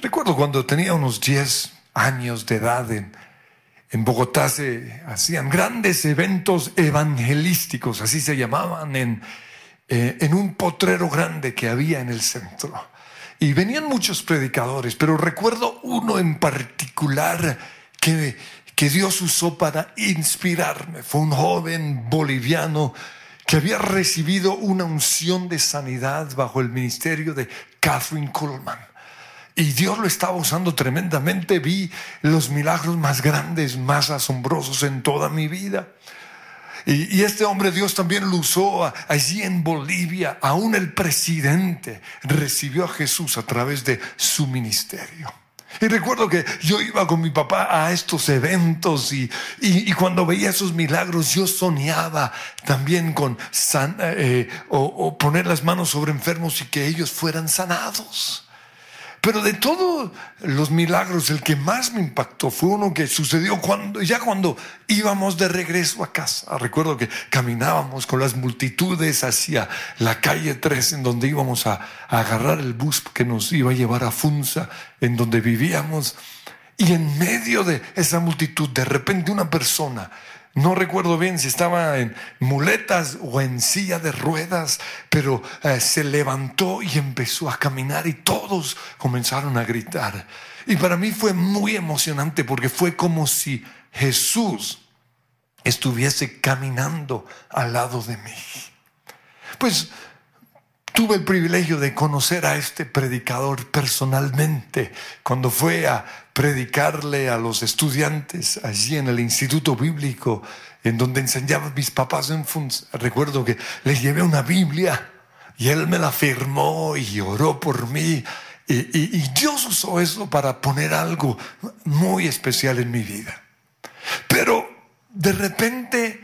Recuerdo cuando tenía unos 10 años de edad en, en Bogotá se hacían grandes eventos evangelísticos, así se llamaban, en, eh, en un potrero grande que había en el centro. Y venían muchos predicadores, pero recuerdo uno en particular que, que Dios usó para inspirarme. Fue un joven boliviano que había recibido una unción de sanidad bajo el ministerio de Catherine Kuhlman. Y Dios lo estaba usando tremendamente. Vi los milagros más grandes, más asombrosos en toda mi vida. Y, este hombre Dios también lo usó allí en Bolivia. Aún el presidente recibió a Jesús a través de su ministerio. Y recuerdo que yo iba con mi papá a estos eventos y, cuando veía esos milagros yo soñaba también con eh, o poner las manos sobre enfermos y que ellos fueran sanados. Pero de todos los milagros, el que más me impactó fue uno que sucedió cuando, ya cuando íbamos de regreso a casa. Recuerdo que caminábamos con las multitudes hacia la calle 3, en donde íbamos a, a agarrar el bus que nos iba a llevar a Funza, en donde vivíamos. Y en medio de esa multitud, de repente una persona no recuerdo bien si estaba en muletas o en silla de ruedas, pero eh, se levantó y empezó a caminar y todos comenzaron a gritar. Y para mí fue muy emocionante porque fue como si Jesús estuviese caminando al lado de mí. Pues tuve el privilegio de conocer a este predicador personalmente cuando fue a predicarle a los estudiantes allí en el Instituto Bíblico, en donde enseñaban mis papás en. Recuerdo que les llevé una Biblia y él me la firmó y oró por mí. Y, y Dios usó eso para poner algo muy especial en mi vida. Pero de repente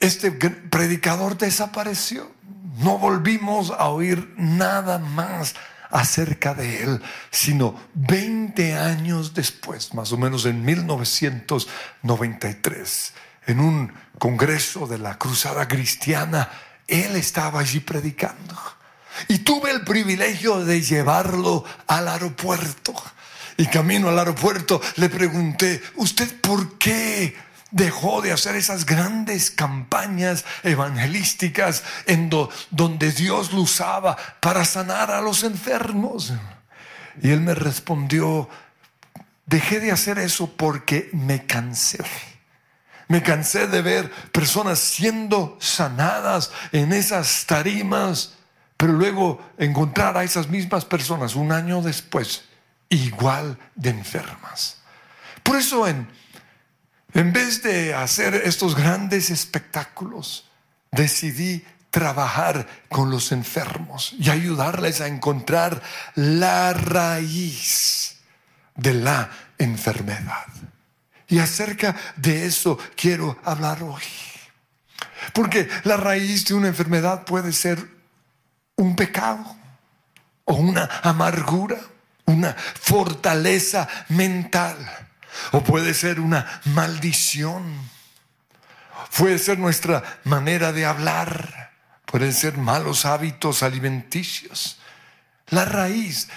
este predicador desapareció. No volvimos a oír nada más acerca de él, sino 20 años después, más o menos en 1993, en un congreso de la Cruzada Cristiana, él estaba allí predicando. Y tuve el privilegio de llevarlo al aeropuerto. Y camino al aeropuerto le pregunté, ¿usted por qué dejó de hacer esas grandes campañas evangelísticas en donde Dios lo usaba para sanar a los enfermos. Y él me respondió, dejé de hacer eso porque me cansé. Me cansé de ver personas siendo sanadas en esas tarimas, pero luego encontrar a esas mismas personas un año después igual de enfermas. Por eso en en vez de hacer estos grandes espectáculos, decidí trabajar con los enfermos y ayudarles a encontrar la raíz de la enfermedad. Y acerca de eso quiero hablar hoy. Porque la raíz de una enfermedad puede ser un pecado o una amargura, una fortaleza mental o puede ser una maldición. Puede ser nuestra manera de hablar. Pueden ser malos hábitos alimenticios. La raíz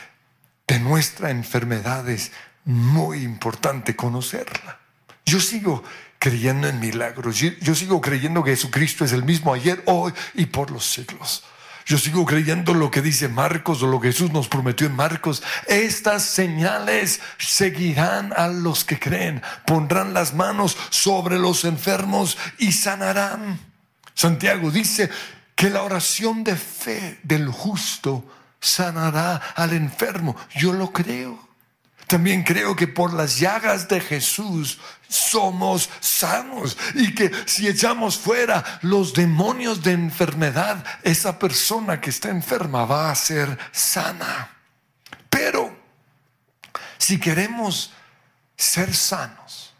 de nuestra enfermedad es muy importante conocerla. Yo sigo creyendo en milagros. Yo sigo creyendo que Jesucristo es el mismo ayer, hoy y por los siglos. Yo sigo creyendo lo que dice Marcos o lo que Jesús nos prometió en Marcos. Estas señales seguirán a los que creen. Pondrán las manos sobre los enfermos y sanarán. Santiago dice que la oración de fe del justo sanará al enfermo. Yo lo creo. También creo que por las llagas de Jesús somos sanos y que si echamos fuera los demonios de enfermedad, esa persona que está enferma va a ser sana. Pero si queremos ser sanos,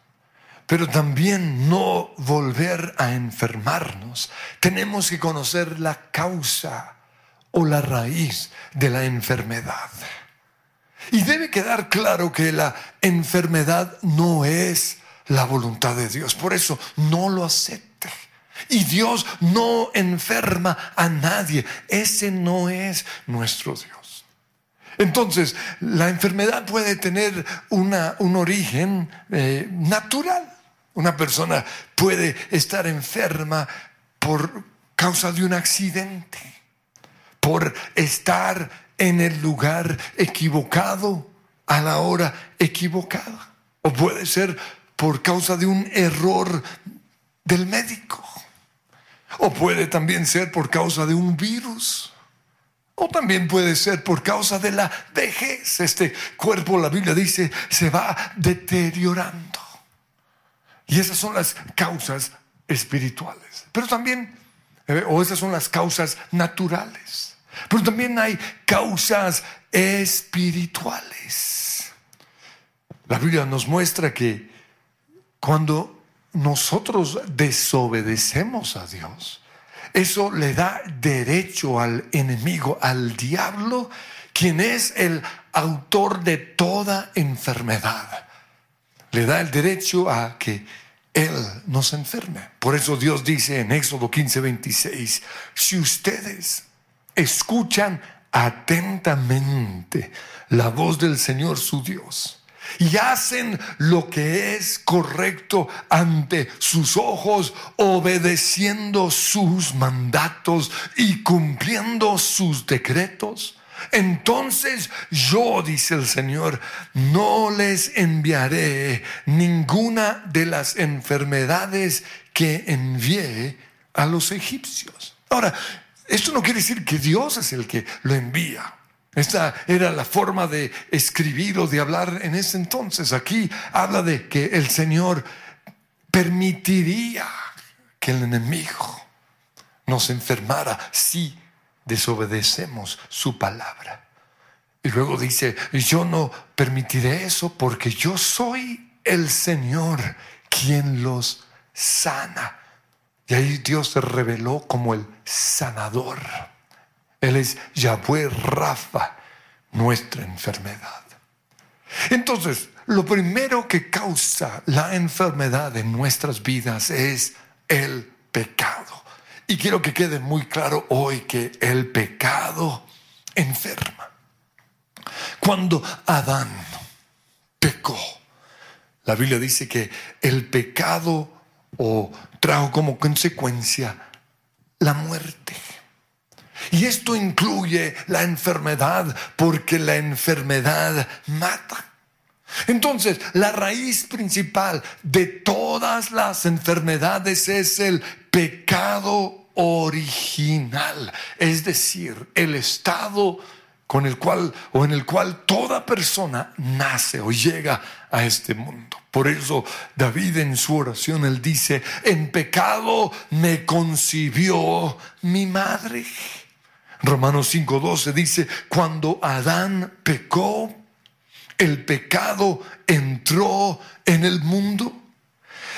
pero también no volver a enfermarnos, tenemos que conocer la causa o la raíz de la enfermedad. Y debe quedar claro que la enfermedad no es la voluntad de Dios. Por eso no lo acepte. Y Dios no enferma a nadie. Ese no es nuestro Dios. Entonces, la enfermedad puede tener una, un origen eh, natural. Una persona puede estar enferma por causa de un accidente, por estar en el lugar equivocado a la hora equivocada. O puede ser por causa de un error del médico. O puede también ser por causa de un virus. O también puede ser por causa de la vejez. Este cuerpo, la Biblia dice, se va deteriorando. Y esas son las causas espirituales. Pero también, eh, o esas son las causas naturales. Pero también hay causas espirituales. La Biblia nos muestra que cuando nosotros desobedecemos a Dios, eso le da derecho al enemigo, al diablo, quien es el autor de toda enfermedad. Le da el derecho a que Él nos enferme. Por eso Dios dice en Éxodo 15, 26, si ustedes escuchan atentamente la voz del Señor su Dios, y hacen lo que es correcto ante sus ojos, obedeciendo sus mandatos y cumpliendo sus decretos. Entonces yo, dice el Señor, no les enviaré ninguna de las enfermedades que envié a los egipcios. Ahora, esto no quiere decir que Dios es el que lo envía. Esta era la forma de escribir o de hablar en ese entonces. Aquí habla de que el Señor permitiría que el enemigo nos enfermara si desobedecemos su palabra. Y luego dice, yo no permitiré eso porque yo soy el Señor quien los sana. Y ahí Dios se reveló como el sanador. Él es Yahweh Rafa, nuestra enfermedad. Entonces, lo primero que causa la enfermedad en nuestras vidas es el pecado. Y quiero que quede muy claro hoy que el pecado enferma. Cuando Adán pecó, la Biblia dice que el pecado o trajo como consecuencia la muerte. Y esto incluye la enfermedad, porque la enfermedad mata. Entonces, la raíz principal de todas las enfermedades es el pecado original, es decir, el estado con el cual o en el cual toda persona nace o llega a este mundo. Por eso David en su oración él dice, "En pecado me concibió mi madre." Romanos 5:12 dice, cuando Adán pecó, el pecado entró en el mundo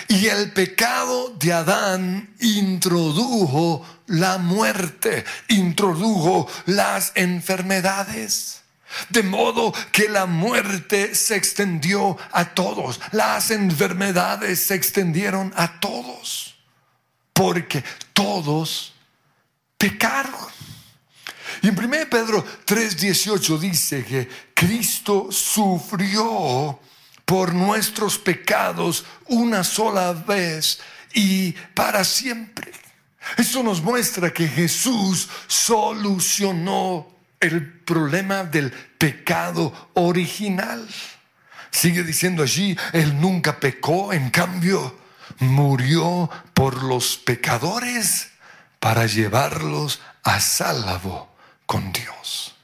y el pecado de Adán introdujo la muerte, introdujo las enfermedades. De modo que la muerte se extendió a todos, las enfermedades se extendieron a todos, porque todos pecaron. Y en 1 Pedro 3:18 dice que Cristo sufrió por nuestros pecados una sola vez y para siempre. Eso nos muestra que Jesús solucionó el problema del pecado original. Sigue diciendo allí, Él nunca pecó, en cambio, murió por los pecadores para llevarlos a salvo con Dios.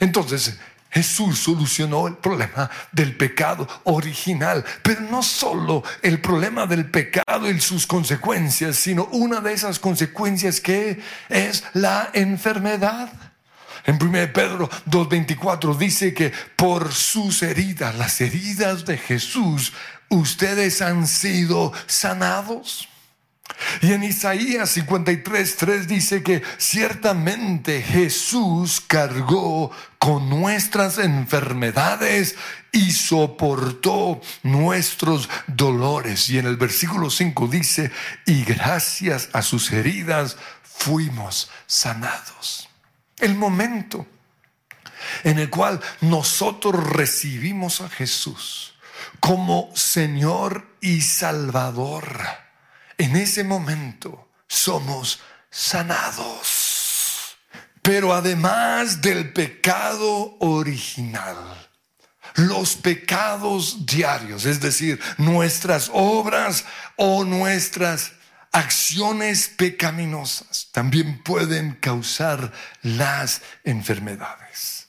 Entonces, Jesús solucionó el problema del pecado original, pero no solo el problema del pecado y sus consecuencias, sino una de esas consecuencias que es la enfermedad. En 1 Pedro 2.24 dice que por sus heridas, las heridas de Jesús, ustedes han sido sanados. Y en Isaías 53, 3 dice que ciertamente Jesús cargó con nuestras enfermedades y soportó nuestros dolores. Y en el versículo 5 dice, y gracias a sus heridas fuimos sanados. El momento en el cual nosotros recibimos a Jesús como Señor y Salvador, en ese momento somos sanados. Pero además del pecado original, los pecados diarios, es decir, nuestras obras o nuestras acciones pecaminosas, también pueden causar las enfermedades.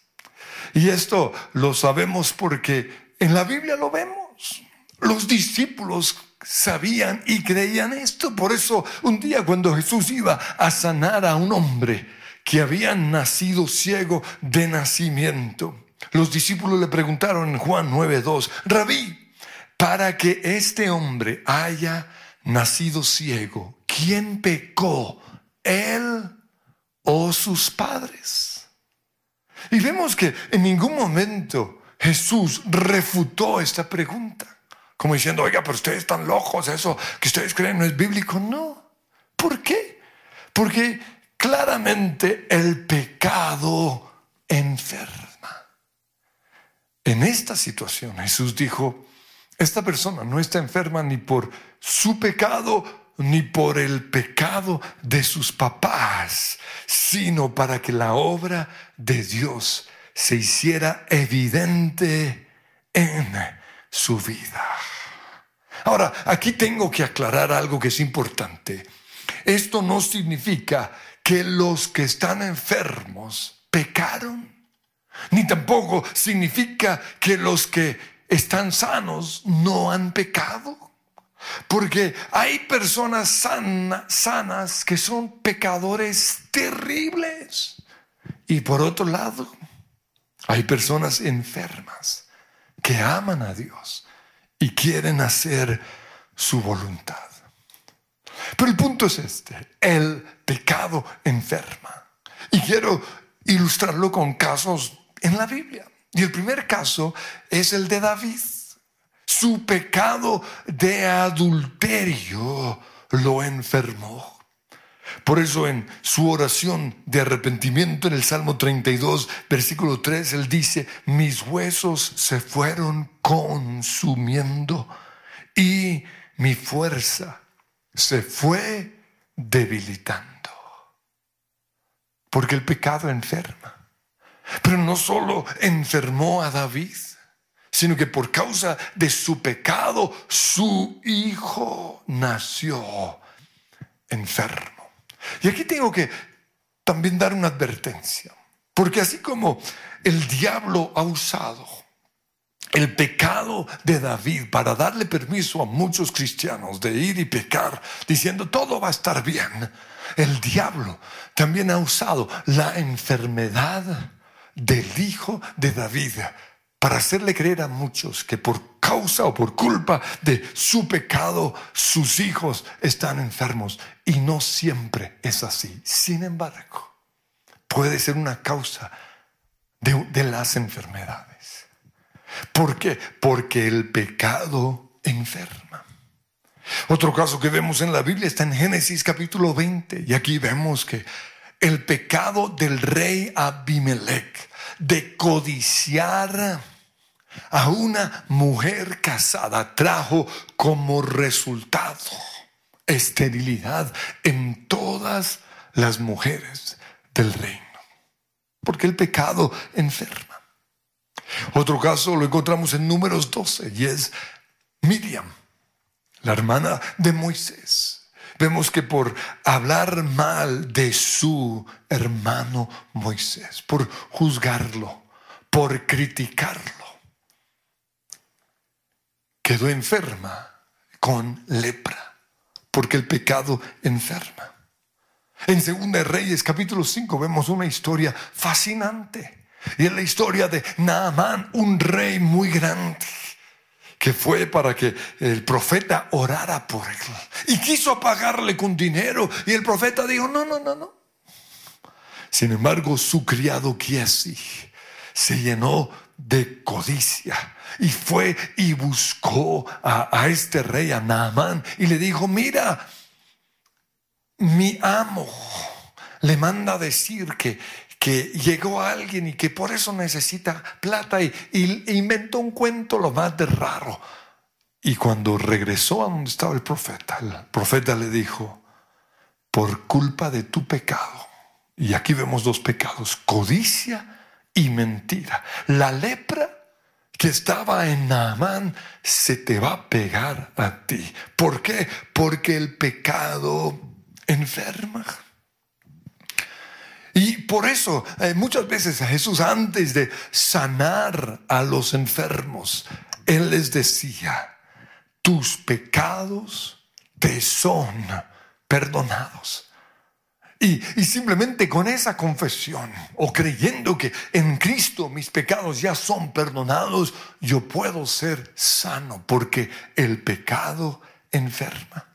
Y esto lo sabemos porque en la Biblia lo vemos. Los discípulos sabían y creían esto. Por eso un día cuando Jesús iba a sanar a un hombre que había nacido ciego de nacimiento, los discípulos le preguntaron en Juan 9:2, Rabí, para que este hombre haya nacido ciego, ¿quién pecó? ¿Él o sus padres? Y vemos que en ningún momento Jesús refutó esta pregunta, como diciendo, oiga, pero ustedes están locos, eso que ustedes creen no es bíblico. No. ¿Por qué? Porque claramente el pecado enferma. En esta situación Jesús dijo, esta persona no está enferma ni por su pecado ni por el pecado de sus papás, sino para que la obra de Dios se hiciera evidente en su vida. Ahora, aquí tengo que aclarar algo que es importante. Esto no significa que los que están enfermos pecaron, ni tampoco significa que los que están sanos no han pecado. Porque hay personas sanas que son pecadores terribles. Y por otro lado, hay personas enfermas que aman a Dios y quieren hacer su voluntad. Pero el punto es este, el pecado enferma. Y quiero ilustrarlo con casos en la Biblia. Y el primer caso es el de David. Su pecado de adulterio lo enfermó. Por eso en su oración de arrepentimiento en el Salmo 32, versículo 3, él dice, mis huesos se fueron consumiendo y mi fuerza se fue debilitando. Porque el pecado enferma. Pero no solo enfermó a David, sino que por causa de su pecado, su hijo nació enfermo. Y aquí tengo que también dar una advertencia, porque así como el diablo ha usado el pecado de David para darle permiso a muchos cristianos de ir y pecar, diciendo todo va a estar bien, el diablo también ha usado la enfermedad del hijo de David para hacerle creer a muchos que por causa o por culpa de su pecado sus hijos están enfermos. Y no siempre es así. Sin embargo, puede ser una causa de, las enfermedades. ¿Por qué? Porque el pecado enferma. Otro caso que vemos en la Biblia está en Génesis capítulo 20 y aquí vemos que el pecado del rey Abimelech de codiciar a una mujer casada trajo como resultado esterilidad en todas las mujeres del reino. Porque el pecado enferma. Otro caso lo encontramos en números 12 y es Miriam, la hermana de Moisés vemos que por hablar mal de su hermano Moisés, por juzgarlo, por criticarlo, quedó enferma con lepra, porque el pecado enferma. En Segunda Reyes capítulo 5 vemos una historia fascinante. Y es la historia de Naamán, un rey muy grande que fue para que el profeta orara por él. Y quiso pagarle con dinero. Y el profeta dijo, no, no, no, no. Sin embargo, su criado Kiesi se llenó de codicia y fue y buscó a, a, este rey, a Naamán, y le dijo, mira, mi amo le manda decir que que llegó alguien y que por eso necesita plata y, inventó un cuento lo más de raro. Y cuando regresó a donde estaba el profeta, el profeta le dijo, por culpa de tu pecado, y aquí vemos dos pecados, codicia y mentira. La lepra que estaba en Naamán se te va a pegar a ti. ¿Por qué? Porque el pecado enferma. Y por eso eh, muchas veces Jesús antes de sanar a los enfermos, Él les decía, tus pecados te son perdonados. Y, simplemente con esa confesión o creyendo que en Cristo mis pecados ya son perdonados, yo puedo ser sano porque el pecado enferma.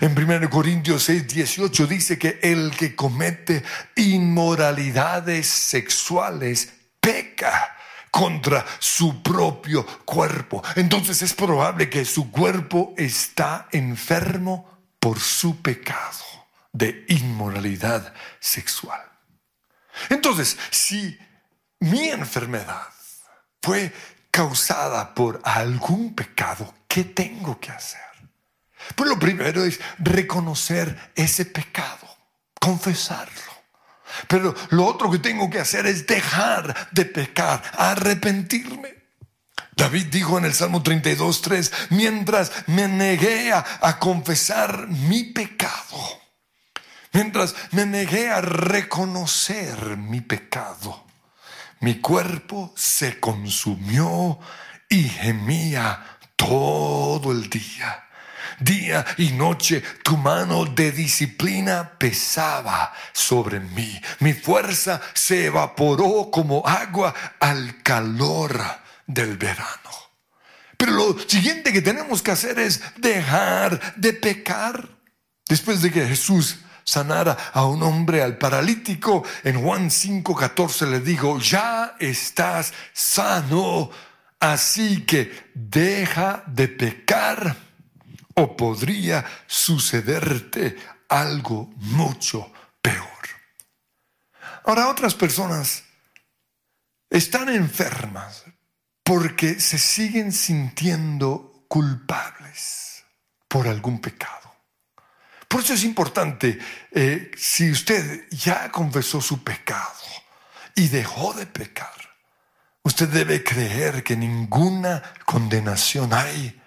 En 1 Corintios 6, 18 dice que el que comete inmoralidades sexuales peca contra su propio cuerpo. Entonces es probable que su cuerpo está enfermo por su pecado de inmoralidad sexual. Entonces, si mi enfermedad fue causada por algún pecado, ¿qué tengo que hacer? Primero es reconocer ese pecado, confesarlo. Pero lo otro que tengo que hacer es dejar de pecar, arrepentirme. David dijo en el Salmo 32, 3, mientras me negué a, confesar mi pecado, mientras me negué a reconocer mi pecado, mi cuerpo se consumió y gemía todo el día. Día y noche tu mano de disciplina pesaba sobre mí. Mi fuerza se evaporó como agua al calor del verano. Pero lo siguiente que tenemos que hacer es dejar de pecar. Después de que Jesús sanara a un hombre, al paralítico, en Juan 5:14 le dijo, ya estás sano, así que deja de pecar o podría sucederte algo mucho peor. Ahora otras personas están enfermas, porque se siguen sintiendo culpables por algún pecado. Por eso es importante, eh, si usted ya confesó su pecado y dejó de pecar, usted debe creer que ninguna condenación hay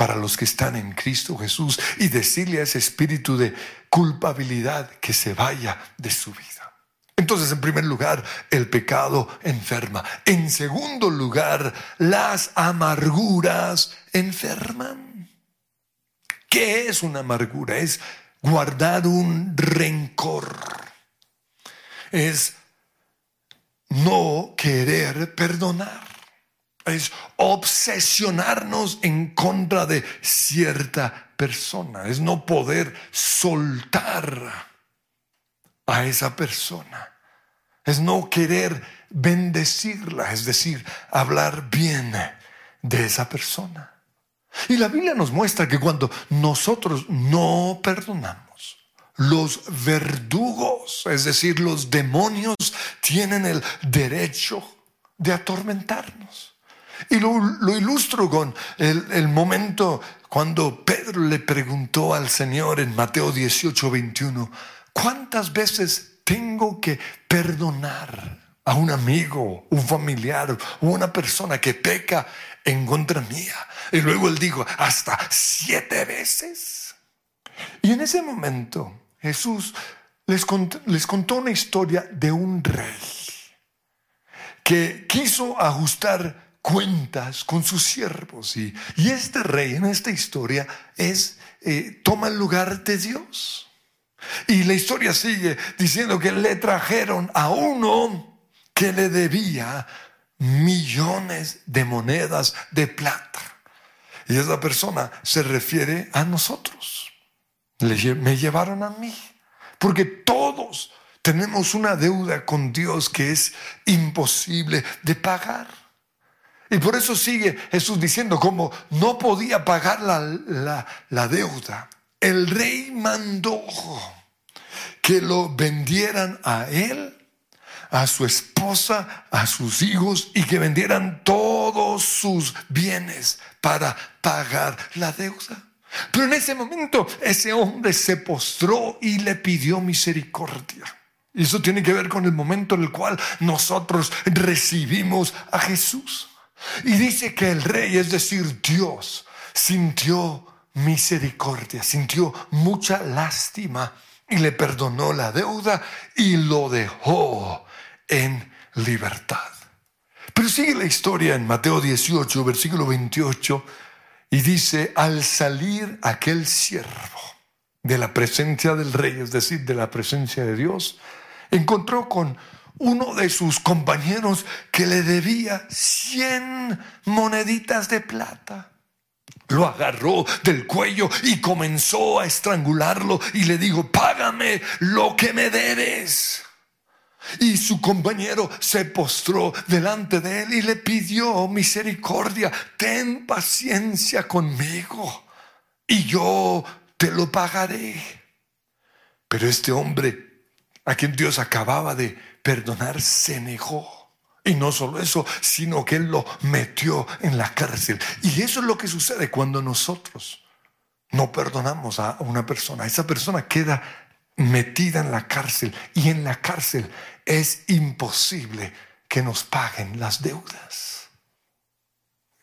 para los que están en Cristo Jesús y decirle a ese espíritu de culpabilidad que se vaya de su vida. Entonces, en primer lugar, el pecado enferma. En segundo lugar, las amarguras enferman. ¿Qué es una amargura? Es guardar un rencor. Es no querer perdonar. Es obsesionarnos en contra de cierta persona. Es no poder soltar a esa persona es no querer bendecirla, es decir, hablar bien de esa persona. Y la Biblia nos muestra que cuando nosotros no perdonamos, los verdugos, es decir, los demonios, tienen el derecho de atormentarnos. Y lo, ilustro con el, el, momento cuando Pedro le preguntó al Señor en Mateo 18, 21, ¿cuántas veces tengo que perdonar a un amigo, un familiar o una persona que peca en contra mía. Y luego él dijo, hasta siete veces. Y en ese momento Jesús les contó, les contó una historia de un rey que quiso ajustar cuentas con sus siervos. Y, este rey en esta historia es, eh, toma el lugar de Dios. Y la historia sigue diciendo que le trajeron a uno que le debía millones de monedas de plata. Y esa persona se refiere a nosotros. me llevaron a mí. Porque todos tenemos una deuda con Dios que es imposible de pagar. Y por eso sigue Jesús diciendo, como no podía pagar la, la deuda, el rey mandó que lo vendieran a él, a su esposa, a sus hijos y que vendieran todos sus bienes para pagar la deuda. Pero en ese momento ese hombre se postró y le pidió misericordia. Y eso tiene que ver con el momento en el cual nosotros recibimos a Jesús. Y dice que el rey, es decir, Dios, sintió misericordia, sintió mucha lástima y le perdonó la deuda y lo dejó en libertad. Pero sigue la historia en Mateo 18, versículo 28, y dice, al salir aquel siervo de la presencia del rey, es decir, de la presencia de Dios, encontró con uno de sus compañeros que le debía cien moneditas de plata. Lo agarró del cuello y comenzó a estrangularlo y le dijo, págame lo que me debes. Y su compañero se postró delante de él y le pidió misericordia, ten paciencia conmigo y yo te lo pagaré. Pero este hombre, a quien Dios acababa de perdonar, se negó. Y no solo eso, sino que Él lo metió en la cárcel. Y eso es lo que sucede cuando nosotros no perdonamos a una persona. Esa persona queda metida en la cárcel y en la cárcel es imposible que nos paguen las deudas.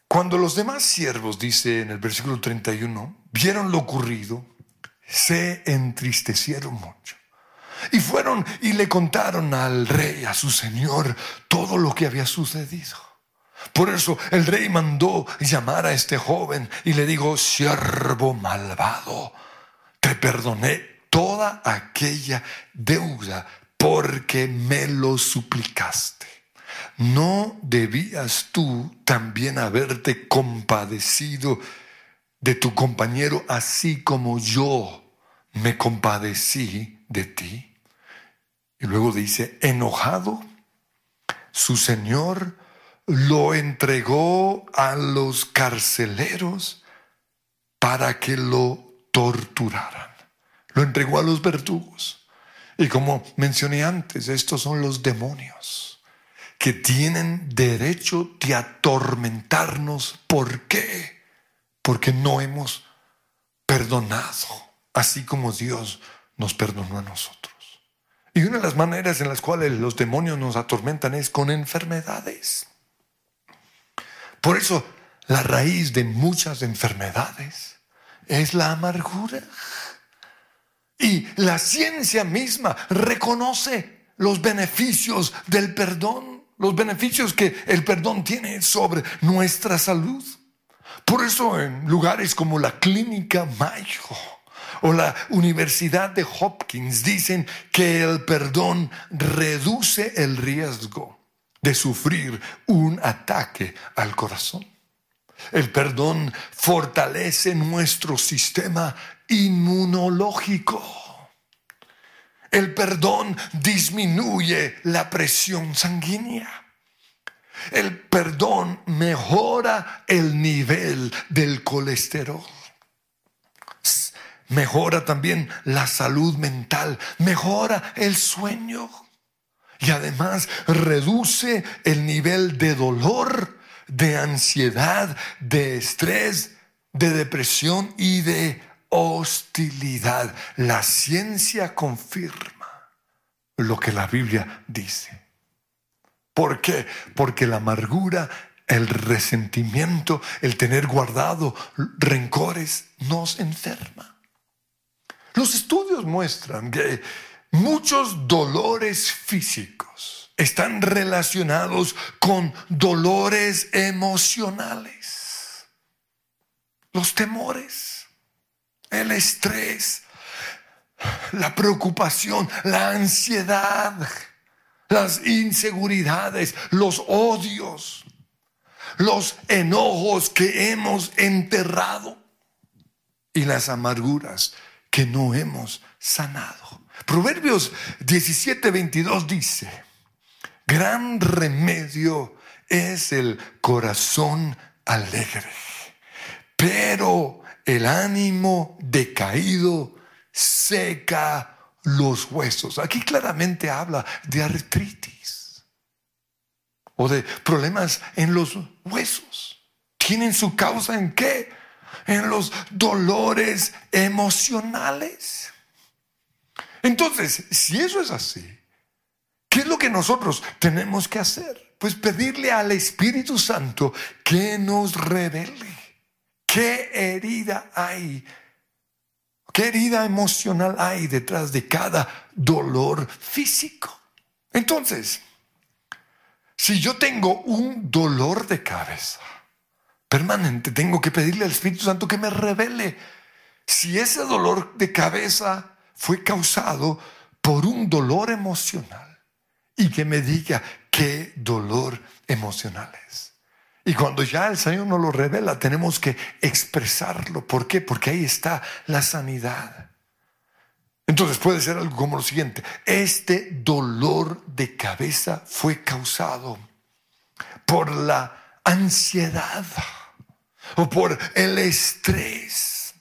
Cuando los demás siervos, dice en el versículo 31, vieron lo ocurrido, se entristecieron mucho. Y fueron y le contaron al rey, a su señor, todo lo que había sucedido. Por eso el rey mandó llamar a este joven y le dijo, siervo malvado, te perdoné toda aquella deuda porque me lo suplicaste. ¿No debías tú también haberte compadecido de tu compañero así como yo me compadecí de ti? Y luego dice, enojado, su señor lo entregó a los carceleros para que lo torturaran. Lo entregó a los verdugos. Y como mencioné antes, estos son los demonios que tienen derecho de atormentarnos. ¿Por qué? Porque no hemos perdonado, así como Dios nos perdonó a nosotros. Y una de las maneras en las cuales los demonios nos atormentan es con enfermedades. Por eso la raíz de muchas enfermedades es la amargura. Y la ciencia misma reconoce los beneficios del perdón, los beneficios que el perdón tiene sobre nuestra salud. Por eso en lugares como la Clínica Mayo, o la Universidad de Hopkins dicen que el perdón reduce el riesgo de sufrir un ataque al corazón. El perdón fortalece nuestro sistema inmunológico. El perdón disminuye la presión sanguínea. El perdón mejora el nivel del colesterol mejora también la salud mental, mejora el sueño y además reduce el nivel de dolor, de ansiedad, de estrés, de depresión y de hostilidad. La ciencia confirma lo que la Biblia dice. ¿Por qué? Porque la amargura, el resentimiento, el tener guardado rencores nos enferma. Los estudios muestran que muchos dolores físicos están relacionados con dolores emocionales. Los temores, el estrés, la preocupación, la ansiedad, las inseguridades, los odios, los enojos que hemos enterrado y las amarguras que no hemos sanado. Proverbios 17, 22 dice, gran remedio es el corazón alegre, pero el ánimo decaído seca los huesos. Aquí claramente habla de artritis. o de problemas en los huesos. ¿Tienen su causa en qué? En los dolores emocionales. Entonces, si eso es así, ¿qué es lo que nosotros tenemos que hacer? Pues pedirle al Espíritu Santo que nos revele qué herida hay, qué herida emocional hay detrás de cada dolor físico. Entonces, si yo tengo un dolor de cabeza permanente, tengo que pedirle al Espíritu Santo que me revele si ese dolor de cabeza fue causado por un dolor emocional y que me diga qué dolor emocional es. Y cuando ya el Señor nos lo revela, tenemos que expresarlo. ¿Por qué? Porque ahí está la sanidad. Entonces puede ser algo como lo siguiente. Este dolor de cabeza fue causado por la ansiedad o por el estrés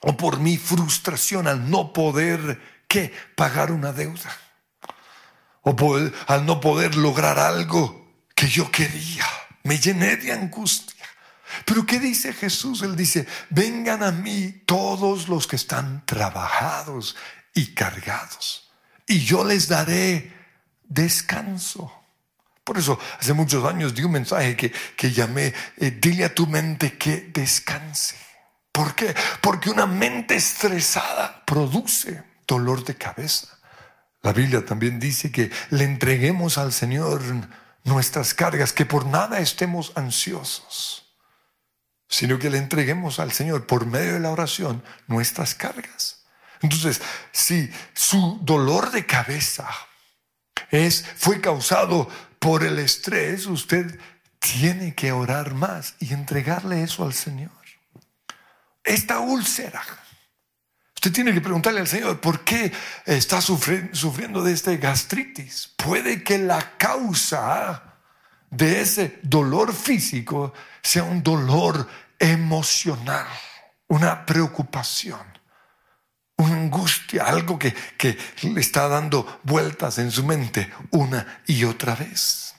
o por mi frustración al no poder ¿qué? pagar una deuda o al no poder lograr algo que yo quería. Me llené de angustia. Pero ¿qué dice Jesús? Él dice, vengan a mí todos los que están trabajados y cargados, y yo les daré descanso. Por eso hace muchos años di un mensaje que, que llamé, eh, dile a tu mente que descanse. ¿Por qué? Porque una mente estresada produce dolor de cabeza. La Biblia también dice que le entreguemos al Señor nuestras cargas, que por nada estemos ansiosos sino que le entreguemos al Señor por medio de la oración nuestras cargas. Entonces, si su dolor de cabeza es, fue causado por el estrés, usted tiene que orar más y entregarle eso al Señor. Esta úlcera, usted tiene que preguntarle al Señor, ¿por qué está sufriendo de este gastritis? Puede que la causa de ese dolor físico sea un dolor emocional, una preocupación, una angustia, algo que, que le está dando vueltas en su mente una y otra vez.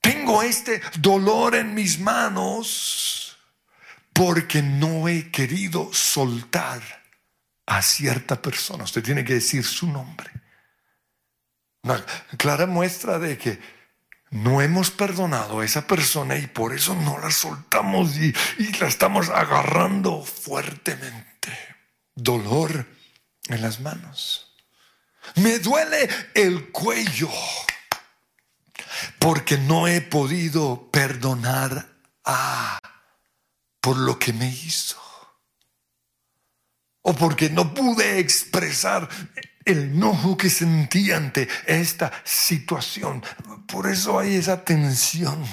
Tengo este dolor en mis manos porque no he querido soltar a cierta persona. Usted tiene que decir su nombre. Una clara muestra de que no hemos perdonado a esa persona y por eso no la soltamos y, la estamos agarrando fuertemente. Dolor en las manos. Me duele el cuello porque no he podido perdonar a por lo que me hizo. O porque no pude expresar el enojo que sentí ante esta situación. Por eso hay esa tensión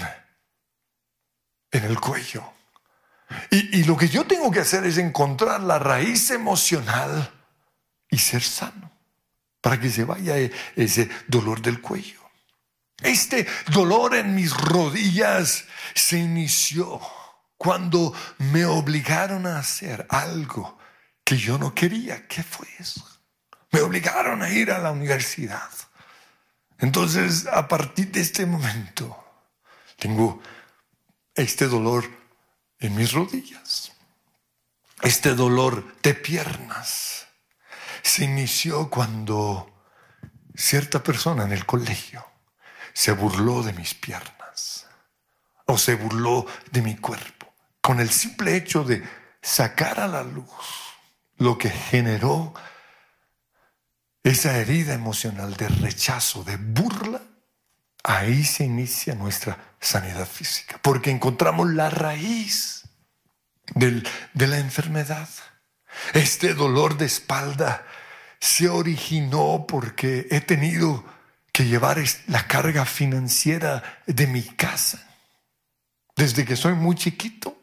en el cuello. Y, lo que yo tengo que hacer es encontrar la raíz emocional y ser sano para que se vaya e, ese dolor del cuello. Este dolor en mis rodillas se inició cuando me obligaron a hacer algo que yo no quería. ¿Qué fue eso? Me obligaron a ir a la universidad. Entonces, a partir de este momento, tengo este dolor en mis rodillas, este dolor de piernas. Se inició cuando cierta persona en el colegio se burló de mis piernas o se burló de mi cuerpo con el simple hecho de sacar a la luz lo que generó esa herida emocional de rechazo, de burla, ahí se inicia nuestra sanidad física, porque encontramos la raíz de la enfermedad. Este dolor de espalda se originó porque he tenido que llevar la carga financiera de mi casa desde que soy muy chiquito.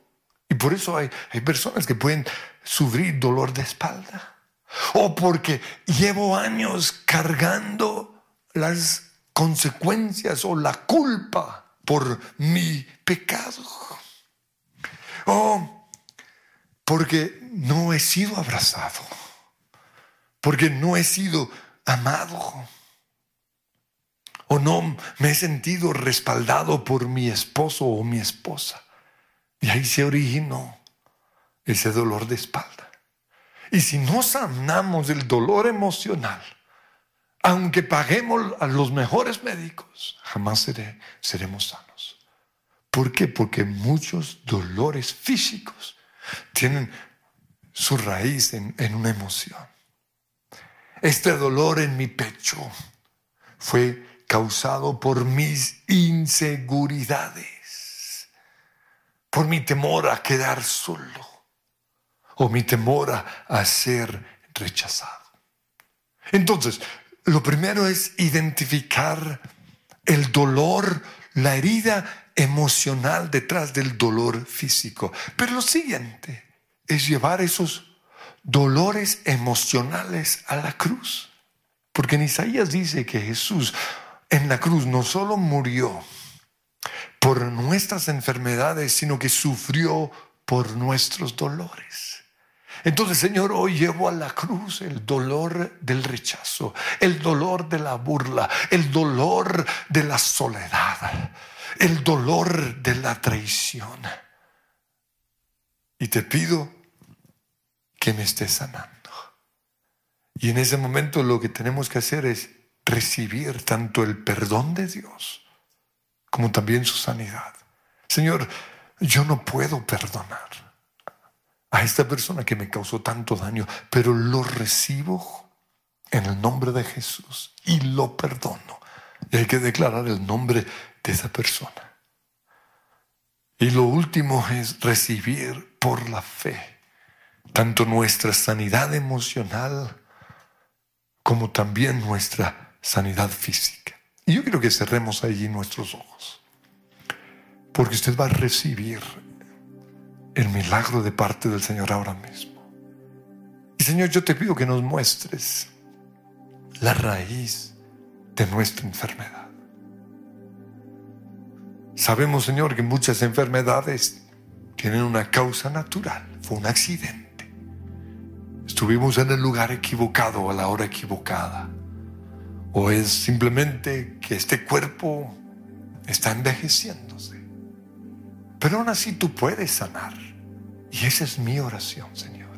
Y por eso hay, personas que pueden sufrir dolor de espalda o porque llevo años cargando las consecuencias o la culpa por mi pecado. O porque no he sido abrazado, porque no he sido amado, o no me he sentido respaldado por mi esposo o mi esposa. Y ahí se originó ese dolor de espalda. Y si no sanamos el dolor emocional, aunque paguemos a los mejores médicos, jamás seremos sanos. ¿Por qué? Porque muchos dolores físicos tienen su raíz en, una emoción. Este dolor en mi pecho fue causado por mis inseguridades, por mi temor a quedar solo o mi temor a, ser rechazado. Entonces, lo primero es identificar el dolor, la herida emocional detrás del dolor físico. Pero lo siguiente es llevar esos dolores emocionales a la cruz. Porque en Isaías dice que Jesús en la cruz no solo murió por nuestras enfermedades, sino que sufrió por nuestros dolores. Entonces, Señor, hoy llevo a la cruz el dolor del rechazo, el dolor de la burla, el dolor de la soledad, el dolor de la traición. Y te pido que me estés sanando. Y en ese momento lo que tenemos que hacer es recibir tanto el perdón de Dios como también su sanidad. Señor, yo no puedo perdonar a esta persona que me causó tanto daño, pero lo recibo en el nombre de Jesús y lo perdono. Y hay que declarar el nombre de esa persona. Y lo último es recibir por la fe tanto nuestra sanidad emocional como también nuestra sanidad física. Y yo quiero que cerremos allí nuestros ojos, porque usted va a recibir el milagro de parte del Señor ahora mismo. Y Señor, yo te pido que nos muestres la raíz de nuestra enfermedad. Sabemos, Señor, que muchas enfermedades tienen una causa natural. Fue un accidente. Estuvimos en el lugar equivocado a la hora equivocada. O es simplemente que este cuerpo está envejeciéndose. Pero aún así tú puedes sanar. Y esa es mi oración, Señor.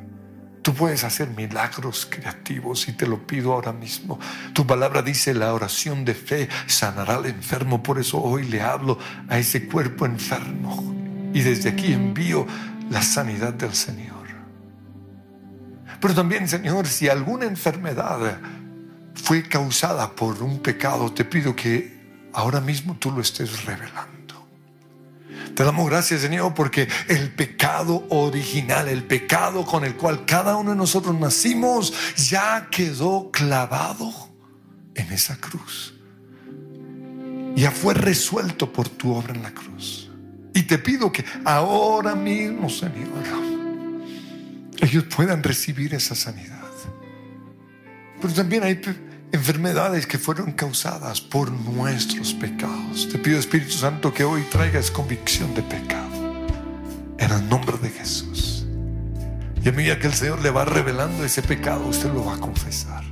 Tú puedes hacer milagros creativos y te lo pido ahora mismo. Tu palabra dice, la oración de fe sanará al enfermo. Por eso hoy le hablo a ese cuerpo enfermo. Y desde aquí envío la sanidad del Señor. Pero también, Señor, si alguna enfermedad fue causada por un pecado, te pido que ahora mismo tú lo estés revelando. Te damos gracias, Señor, porque el pecado original, el pecado con el cual cada uno de nosotros nacimos, ya quedó clavado en esa cruz. Ya fue resuelto por tu obra en la cruz. Y te pido que ahora mismo, Señor, ellos puedan recibir esa sanidad. Pero también hay enfermedades que fueron causadas por nuestros pecados. Te pido Espíritu Santo que hoy traigas convicción de pecado en el nombre de Jesús. Y a medida que el Señor le va revelando ese pecado, usted lo va a confesar.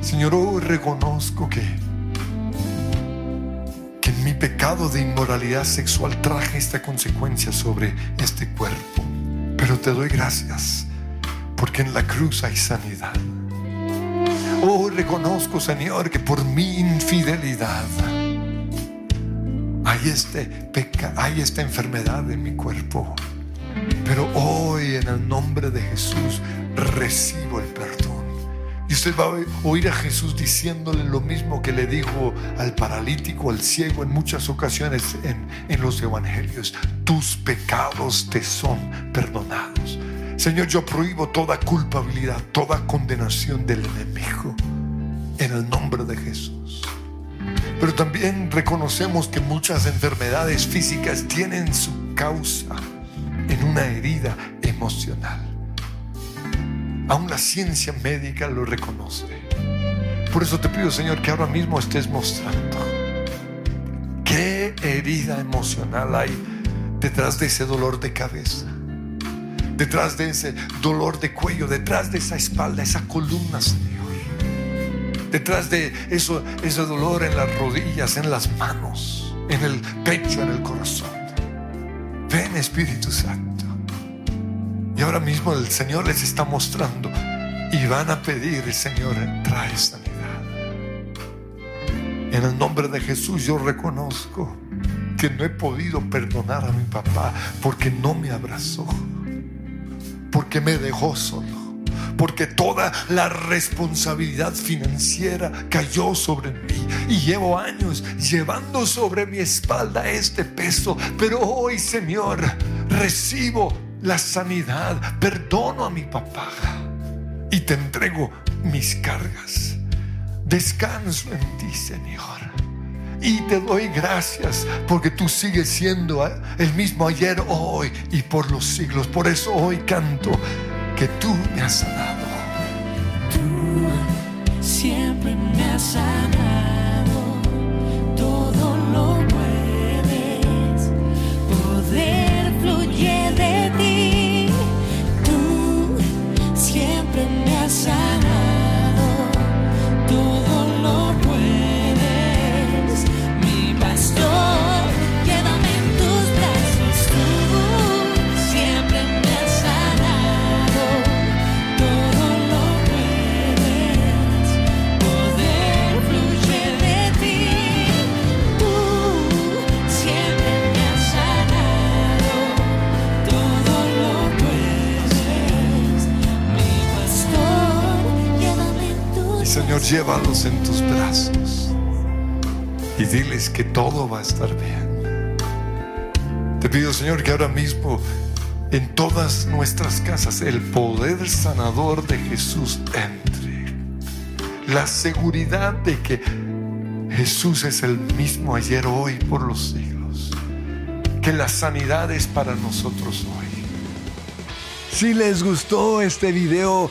Señor, hoy reconozco que, que en mi pecado de inmoralidad sexual traje esta consecuencia sobre este cuerpo. Pero te doy gracias porque en la cruz hay sanidad. Oh, reconozco, Señor, que por mi infidelidad hay, este hay esta enfermedad en mi cuerpo. Pero hoy, en el nombre de Jesús, recibo el perdón. Y usted va a oír a Jesús diciéndole lo mismo que le dijo al paralítico, al ciego en muchas ocasiones en, en los evangelios. Tus pecados te son perdonados. Señor, yo prohíbo toda culpabilidad, toda condenación del enemigo en el nombre de Jesús. Pero también reconocemos que muchas enfermedades físicas tienen su causa en una herida emocional. Aún la ciencia médica lo reconoce. Por eso te pido, Señor, que ahora mismo estés mostrando qué herida emocional hay detrás de ese dolor de cabeza detrás de ese dolor de cuello, detrás de esa espalda, esa columna, Señor. detrás de eso, ese dolor en las rodillas, en las manos, en el pecho, en el corazón. Ven Espíritu Santo. Y ahora mismo el Señor les está mostrando y van a pedir, Señor, trae sanidad. En el nombre de Jesús yo reconozco que no he podido perdonar a mi papá porque no me abrazó, porque me dejó solo porque toda la responsabilidad financiera cayó sobre mí y llevo años llevando sobre mi espalda este peso, pero hoy Señor recibo la sanidad, perdono a mi papá y te entrego mis cargas. Descanso en ti, Señor. Y te doy gracias porque tú sigues siendo el mismo ayer, hoy y por los siglos. Por eso hoy canto que tú me has sanado. Tú siempre me has sanado, llévalos en tus brazos y diles que todo va a estar bien. Te pido, Señor, que ahora mismo en todas nuestras casas el poder sanador de Jesús entre. La seguridad de que Jesús es el mismo ayer, hoy, por los siglos. Que la sanidad es para nosotros hoy. Si les gustó este video,